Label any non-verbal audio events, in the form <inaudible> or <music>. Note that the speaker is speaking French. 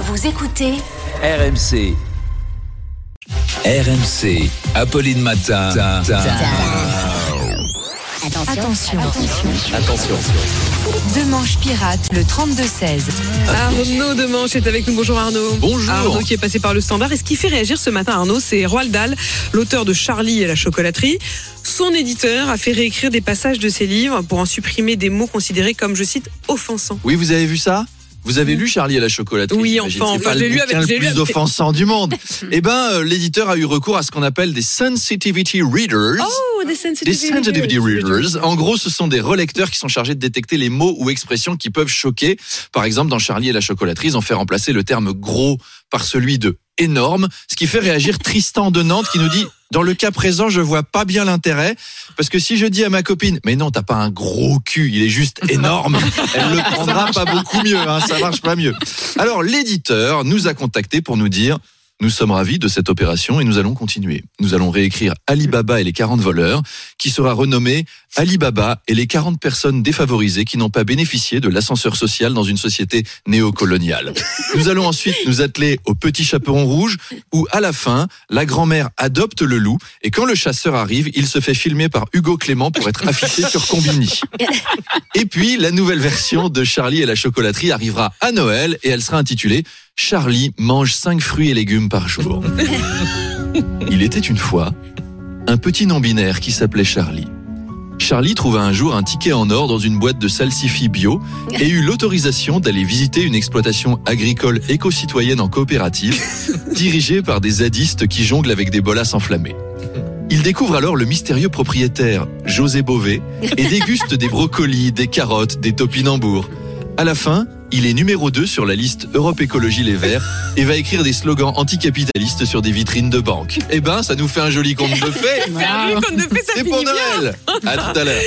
Vous écoutez RMC. RMC. Apolline Matin. Attention. Attention. Demanche pirate, le 32-16. Arnaud Demanche est avec nous. Bonjour Arnaud. Bonjour. Arnaud qui est passé par le standard. Et ce qui fait réagir ce matin Arnaud, c'est Roald Dahl, l'auteur de Charlie et la chocolaterie. Son éditeur a fait réécrire des passages de ses livres pour en supprimer des mots considérés comme, je cite, offensants. Oui, vous avez vu ça? Vous avez lu Charlie et la chocolaterie Oui, enfin, C'est enfin, pas le lu avec- le lu plus offensant du monde. <laughs> eh ben, euh, l'éditeur a eu recours à ce qu'on appelle des sensitivity readers. Oh, des Des sensitivity, sensitivity readers. En gros, ce sont des relecteurs qui sont chargés de détecter les mots ou expressions qui peuvent choquer. Par exemple, dans Charlie et la chocolaterie, ils ont fait remplacer le terme gros par celui de énorme, ce qui fait réagir Tristan de Nantes qui nous dit dans le cas présent, je vois pas bien l'intérêt parce que si je dis à ma copine mais non, t'as pas un gros cul, il est juste <laughs> énorme, elle le prendra pas beaucoup mieux, hein, ça marche pas mieux. Alors l'éditeur nous a contacté pour nous dire nous sommes ravis de cette opération et nous allons continuer. Nous allons réécrire Alibaba et les 40 voleurs, qui sera renommé Alibaba et les 40 personnes défavorisées qui n'ont pas bénéficié de l'ascenseur social dans une société néocoloniale. Nous allons ensuite nous atteler au petit chaperon rouge, où à la fin, la grand-mère adopte le loup et quand le chasseur arrive, il se fait filmer par Hugo Clément pour être affiché sur Combini. Et puis, la nouvelle version de Charlie et la chocolaterie arrivera à Noël et elle sera intitulée Charlie mange 5 fruits et légumes par jour. <laughs> Il était une fois un petit non-binaire qui s'appelait Charlie. Charlie trouva un jour un ticket en or dans une boîte de salsifis bio et eut l'autorisation d'aller visiter une exploitation agricole éco-citoyenne en coopérative <laughs> dirigée par des zadistes qui jonglent avec des bolasses enflammées. Il découvre alors le mystérieux propriétaire, José Bové, et déguste des brocolis, des carottes, des topinambours. À la fin, il est numéro 2 sur la liste Europe Écologie Les Verts et va écrire des slogans anticapitalistes sur des vitrines de banque. Eh ben, ça nous fait un joli conte de fées. <laughs> C'est un conte de fées, ça C'est finit pour bien. Noël. À tout à l'heure.